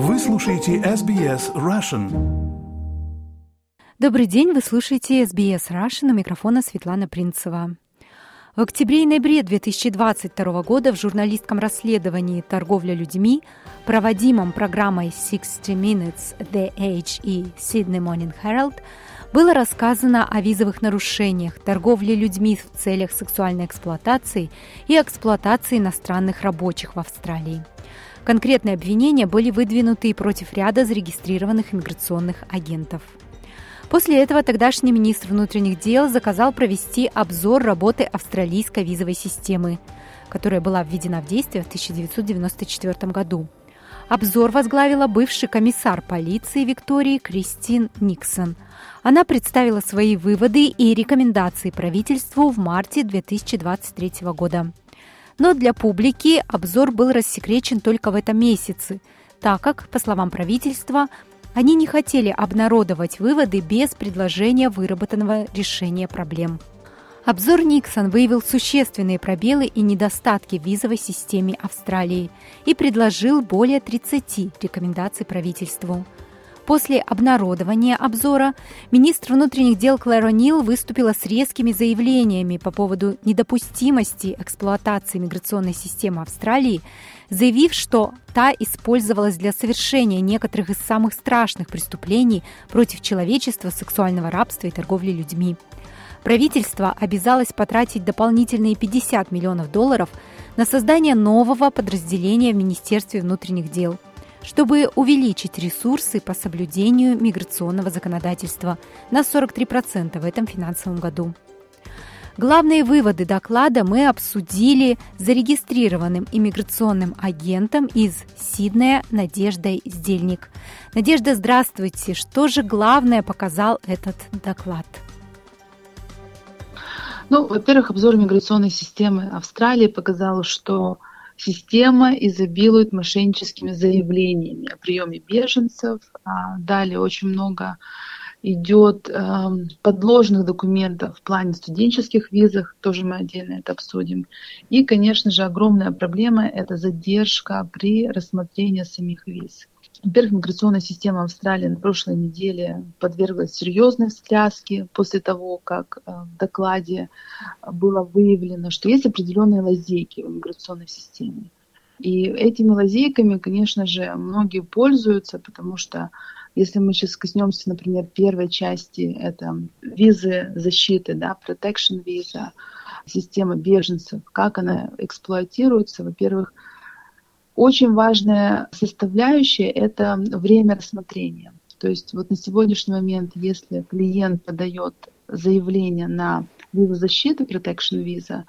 Вы слушаете SBS Russian. Добрый день, вы слушаете SBS Russian, у микрофона Светлана Принцева. В октябре и ноябре 2022 года в журналистском расследовании «Торговля людьми», проводимом программой 60 Minutes The Age и Sydney Morning Herald, было рассказано о визовых нарушениях, торговле людьми в целях сексуальной эксплуатации и эксплуатации иностранных рабочих в Австралии. Конкретные обвинения были выдвинуты и против ряда зарегистрированных иммиграционных агентов. После этого тогдашний министр внутренних дел заказал провести обзор работы австралийской визовой системы, которая была введена в действие в 1994 году. Обзор возглавила бывший комиссар полиции Виктории Кристин Никсон. Она представила свои выводы и рекомендации правительству в марте 2023 года. Но для публики обзор был рассекречен только в этом месяце, так как, по словам правительства, они не хотели обнародовать выводы без предложения выработанного решения проблем. Обзор Никсон выявил существенные пробелы и недостатки в визовой системе Австралии и предложил более 30 рекомендаций правительству – После обнародования обзора министр внутренних дел Клэр О'Нил выступила с резкими заявлениями по поводу недопустимости эксплуатации миграционной системы Австралии, заявив, что та использовалась для совершения некоторых из самых страшных преступлений против человечества, сексуального рабства и торговли людьми. Правительство обязалось потратить дополнительные 50 миллионов долларов на создание нового подразделения в Министерстве внутренних дел – чтобы увеличить ресурсы по соблюдению миграционного законодательства на 43% в этом финансовом году. Главные выводы доклада мы обсудили с зарегистрированным иммиграционным агентом из Сиднея Надеждой Сдельник. Надежда, здравствуйте. Что же главное показал этот доклад? Ну, во-первых, обзор миграционной системы Австралии показал, что Система изобилует мошенническими заявлениями о приеме беженцев. А далее очень много идет э, подложных документов в плане студенческих визах, тоже мы отдельно это обсудим. И, конечно же, огромная проблема – это задержка при рассмотрении самих виз. Во-первых, миграционная система Австралии на прошлой неделе подверглась серьезной встряске после того, как э, в докладе было выявлено, что есть определенные лазейки в миграционной системе. И этими лазейками, конечно же, многие пользуются, потому что если мы сейчас коснемся, например, первой части, это визы защиты, да, protection виза, система беженцев, как она эксплуатируется, во-первых, очень важная составляющая – это время рассмотрения. То есть вот на сегодняшний момент, если клиент подает заявление на визу защиты, protection visa,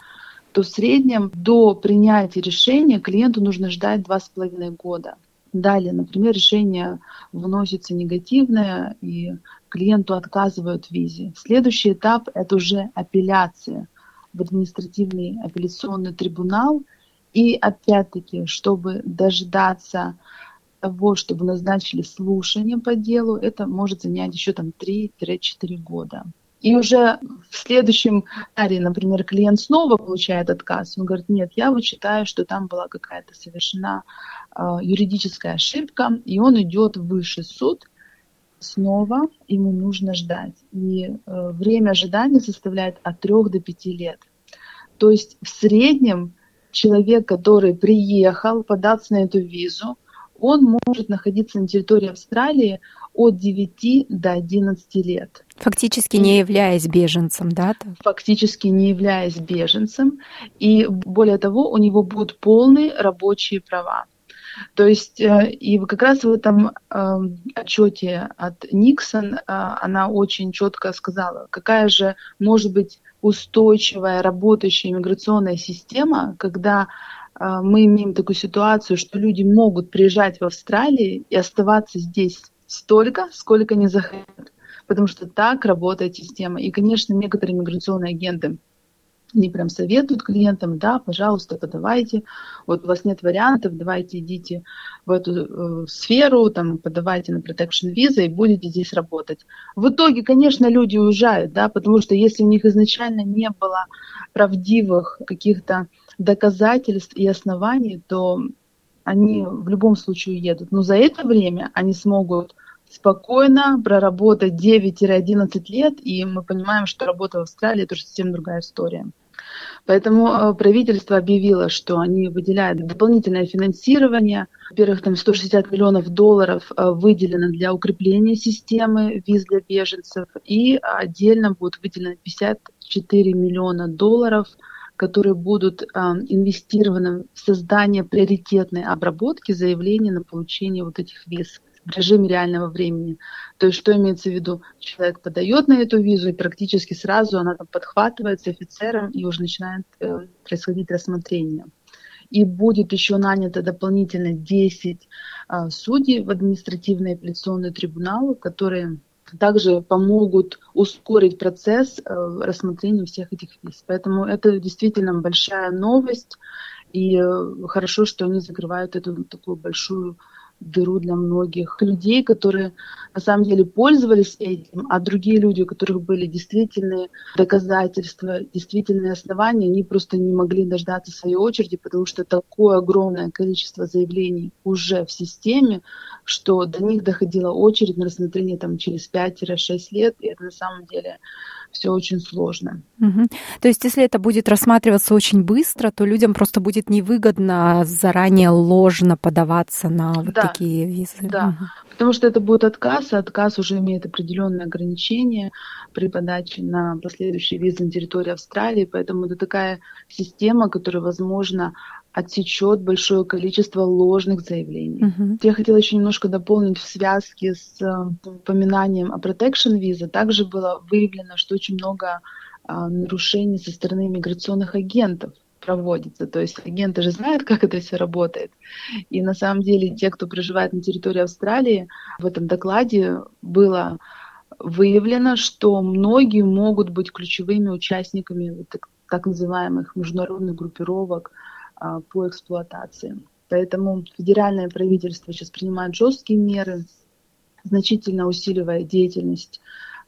то в среднем до принятия решения клиенту нужно ждать два с половиной года. Далее, например, решение вносится негативное, и клиенту отказывают в визе. Следующий этап – это уже апелляция в административный апелляционный трибунал – и опять-таки, чтобы дождаться того, чтобы назначили слушание по делу, это может занять еще там 3-4 года. И уже в следующем аре, например, клиент снова получает отказ. Он говорит, нет, я вот считаю, что там была какая-то совершена э, юридическая ошибка, и он идет в высший суд. Снова ему нужно ждать. И э, время ожидания составляет от 3 до 5 лет. То есть в среднем человек, который приехал податься на эту визу, он может находиться на территории Австралии от 9 до 11 лет. Фактически не являясь беженцем, да? Фактически не являясь беженцем. И более того, у него будут полные рабочие права. То есть, э, и как раз в этом эм, отчете от Никсон э, она очень четко сказала, какая же может быть устойчивая, работающая иммиграционная система, когда э, мы имеем такую ситуацию, что люди могут приезжать в Австралию и оставаться здесь столько, сколько они захотят. Потому что так работает система. И, конечно, некоторые миграционные агенты они прям советуют клиентам, да, пожалуйста, подавайте, вот у вас нет вариантов, давайте идите в эту э, сферу, там, подавайте на protection виза и будете здесь работать. В итоге, конечно, люди уезжают, да, потому что если у них изначально не было правдивых каких-то доказательств и оснований, то они в любом случае уедут. Но за это время они смогут спокойно проработать 9-11 лет, и мы понимаем, что работа в Австралии – это уже совсем другая история. Поэтому э, правительство объявило, что они выделяют дополнительное финансирование. Во-первых, там 160 миллионов долларов э, выделено для укрепления системы виз для беженцев, и отдельно будет выделено 54 миллиона долларов которые будут э, инвестированы в создание приоритетной обработки заявлений на получение вот этих виз в режиме реального времени. То есть что имеется в виду? Человек подает на эту визу, и практически сразу она там подхватывается офицером, и уже начинает э, происходить рассмотрение. И будет еще нанято дополнительно 10 э, судей в административный апелляционный трибунал, которые также помогут ускорить процесс э, рассмотрения всех этих виз. Поэтому это действительно большая новость, и э, хорошо, что они закрывают эту такую большую дыру для многих людей, которые на самом деле пользовались этим, а другие люди, у которых были действительные доказательства, действительные основания, они просто не могли дождаться своей очереди, потому что такое огромное количество заявлений уже в системе, что до них доходила очередь на рассмотрение там, через 5-6 лет, и это на самом деле все очень сложно. Угу. То есть, если это будет рассматриваться очень быстро, то людям просто будет невыгодно заранее ложно подаваться на вот да. Такие визы. Да, угу. потому что это будет отказ, а отказ уже имеет определенные ограничения при подаче на последующие визы на территории Австралии, поэтому это такая система, которая, возможно, отсечет большое количество ложных заявлений. Uh-huh. Я хотела еще немножко дополнить в связке с э, упоминанием о protection виза. Также было выявлено, что очень много а, нарушений со стороны миграционных агентов проводится. То есть агенты же знают, как это все работает. И на самом деле те, кто проживает на территории Австралии, в этом докладе было выявлено, что многие могут быть ключевыми участниками так, так называемых международных группировок, а, по эксплуатации. Поэтому федеральное правительство сейчас принимает жесткие меры, значительно усиливая деятельность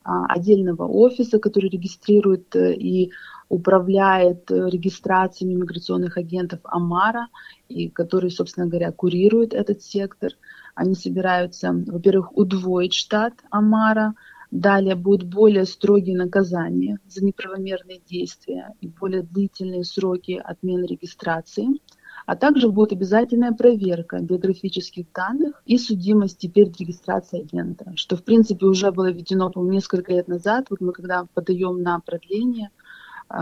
а, отдельного офиса, который регистрирует э, и управляет э, регистрациями миграционных агентов Амара, и который, собственно говоря, курирует этот сектор. Они собираются, во-первых, удвоить штат Амара, Далее будут более строгие наказания за неправомерные действия и более длительные сроки отмены регистрации. А также будет обязательная проверка биографических данных и судимость перед регистрацией агента, что в принципе уже было введено, несколько лет назад. Вот мы когда подаем на продление,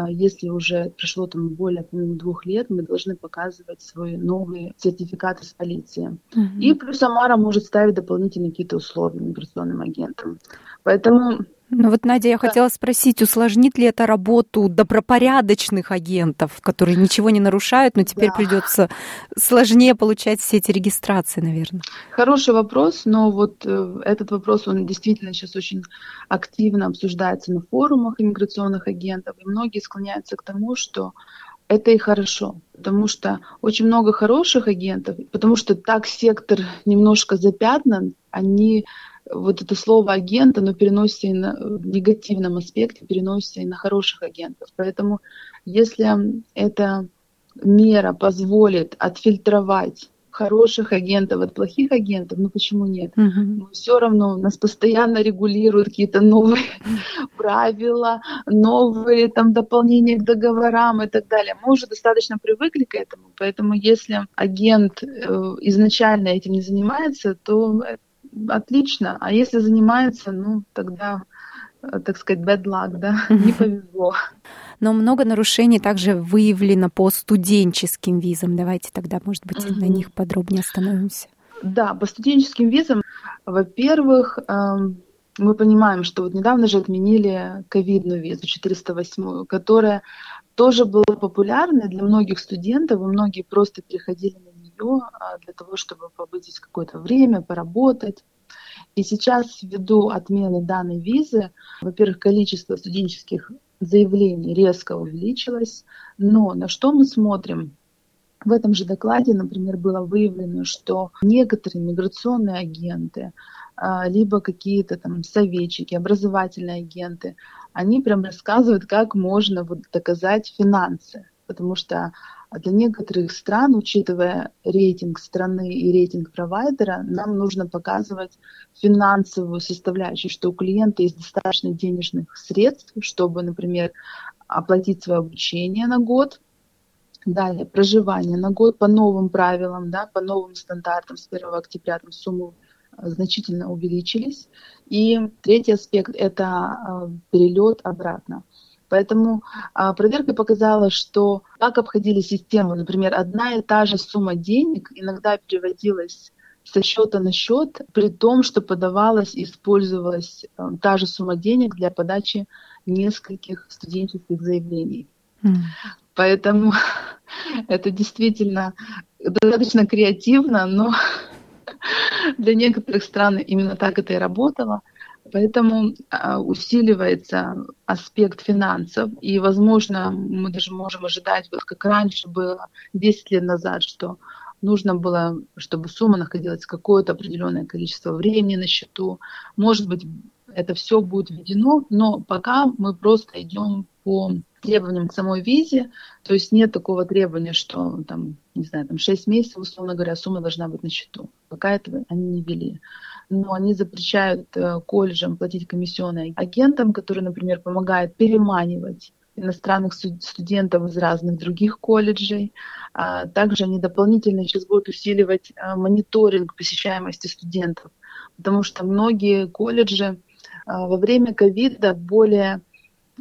если уже прошло там более двух лет, мы должны показывать свои новые сертификаты с полиции. Mm-hmm. И плюс Амара может ставить дополнительные какие-то условия миграционным агентам. Поэтому ну вот, Надя, я да. хотела спросить, усложнит ли это работу добропорядочных агентов, которые ничего не нарушают, но теперь да. придется сложнее получать все эти регистрации, наверное? Хороший вопрос, но вот э, этот вопрос, он действительно сейчас очень активно обсуждается на форумах иммиграционных агентов, и многие склоняются к тому, что это и хорошо, потому что очень много хороших агентов, потому что так сектор немножко запятнан, они вот это слово агент, оно переносится и на, в негативном аспекте, переносится и на хороших агентов. Поэтому если эта мера позволит отфильтровать хороших агентов от плохих агентов, ну почему нет? Uh-huh. Но все равно нас постоянно регулируют какие-то новые правила, новые там дополнения к договорам и так далее. Мы уже достаточно привыкли к этому, поэтому если агент э, изначально этим не занимается, то отлично. А если занимается, ну, тогда, э, так сказать, bad luck, да, не повезло. Но много нарушений также выявлено по студенческим визам. Давайте тогда, может быть, mm-hmm. на них подробнее остановимся. Да, по студенческим визам, во-первых, эм, мы понимаем, что вот недавно же отменили ковидную визу 408, которая тоже была популярной для многих студентов, и многие просто переходили на нее а, для того, чтобы побыть здесь какое-то время, поработать. И сейчас ввиду отмены данной визы, во-первых, количество студенческих заявлений резко увеличилось, но на что мы смотрим? В этом же докладе, например, было выявлено, что некоторые миграционные агенты, а, либо какие-то там советчики, образовательные агенты, они прям рассказывают, как можно вот доказать финансы, потому что для некоторых стран, учитывая рейтинг страны и рейтинг провайдера, нам нужно показывать финансовую составляющую, что у клиента есть достаточно денежных средств, чтобы, например, оплатить свое обучение на год, Далее, проживание на год по новым правилам, да, по новым стандартам с 1 октября там суммы э, значительно увеличились. И третий аспект – это э, перелет обратно. Поэтому а, проверка показала, что как обходили систему, например, одна и та же сумма денег иногда переводилась со счета на счет, при том, что подавалась и использовалась а, та же сумма денег для подачи нескольких студенческих заявлений. Mm. Поэтому это действительно достаточно креативно, но для некоторых стран именно так это и работало. Поэтому а, усиливается аспект финансов, и, возможно, мы даже можем ожидать, вот как раньше было 10 лет назад, что нужно было, чтобы сумма находилась какое-то определенное количество времени на счету. Может быть, это все будет введено, но пока мы просто идем по требованиям к самой визе, то есть нет такого требования, что там, не знаю, там 6 месяцев, условно говоря, сумма должна быть на счету. Пока этого они не ввели. Но они запрещают э, колледжам платить комиссионные агентам, которые, например, помогают переманивать иностранных студентов из разных других колледжей. А также они дополнительно сейчас будут усиливать э, мониторинг посещаемости студентов, потому что многие колледжи э, во время ковида более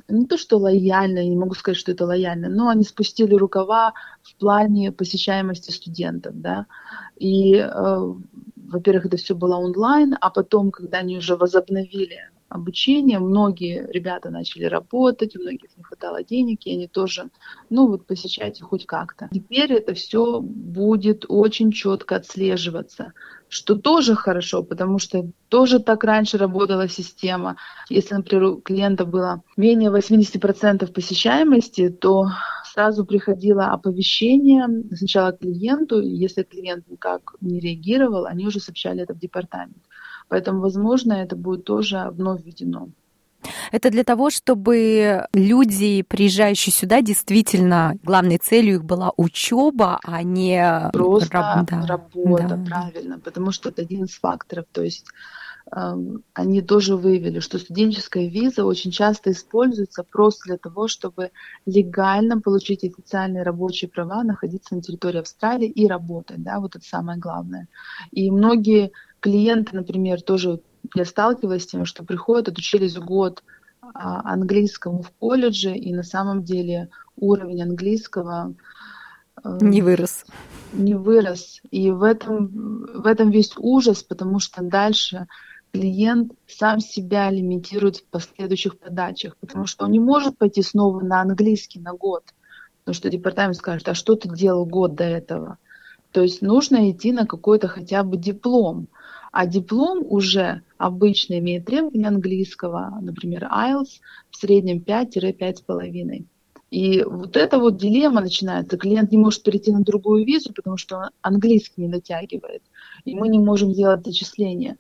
не то что лояльно, не могу сказать, что это лояльно, но они спустили рукава в плане посещаемости студентов, да, и, э, во-первых, это все было онлайн, а потом, когда они уже возобновили обучение, многие ребята начали работать, у многих не хватало денег, и они тоже, ну вот посещайте хоть как-то. Теперь это все будет очень четко отслеживаться что тоже хорошо, потому что тоже так раньше работала система. Если, например, у клиента было менее 80% посещаемости, то сразу приходило оповещение сначала клиенту, и если клиент никак не реагировал, они уже сообщали это в департамент. Поэтому, возможно, это будет тоже вновь введено. Это для того, чтобы люди, приезжающие сюда, действительно главной целью их была учеба, а не просто раб... да. работа, да. правильно, потому что это один из факторов. То есть эм, они тоже выявили, что студенческая виза очень часто используется просто для того, чтобы легально получить официальные рабочие права, находиться на территории Австралии и работать. Да, вот это самое главное. И многие клиенты, например, тоже я сталкивалась с тем, что приходят, отучились год а, английскому в колледже, и на самом деле уровень английского э, не вырос. Не вырос. И в этом, в этом весь ужас, потому что дальше клиент сам себя лимитирует в последующих подачах, потому что он не может пойти снова на английский на год, потому что департамент скажет, а что ты делал год до этого? То есть нужно идти на какой-то хотя бы диплом. А диплом уже обычно имеет требования английского, например, IELTS в среднем 5-5,5. И вот эта вот дилемма начинается. Клиент не может перейти на другую визу, потому что он английский не дотягивает. И мы не можем делать зачисления.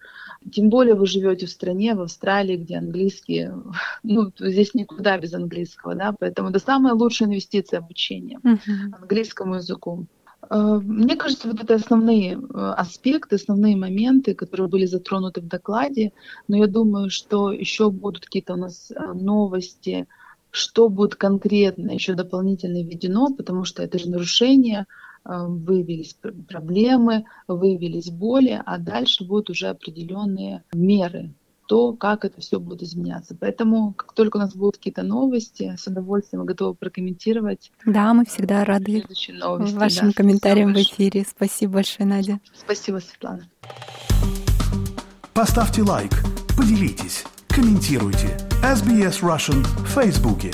Тем более вы живете в стране, в Австралии, где английский, ну, здесь никуда без английского, да, поэтому это самая лучшая инвестиция обучения uh-huh. английскому языку. Э, мне кажется, вот это основные э, аспекты, основные моменты, которые были затронуты в докладе. Но я думаю, что еще будут какие-то у нас э, новости, что будет конкретно еще дополнительно введено, потому что это же нарушение, выявились проблемы, выявились боли, а дальше будут уже определенные меры то, как это все будет изменяться. Поэтому, как только у нас будут какие-то новости, с удовольствием готовы прокомментировать. Да, мы всегда рады новости, вашим да, комментариям в эфире. Спасибо большое, Надя. Спасибо, Светлана. Поставьте лайк, поделитесь, комментируйте. SBS Russian в Фейсбуке.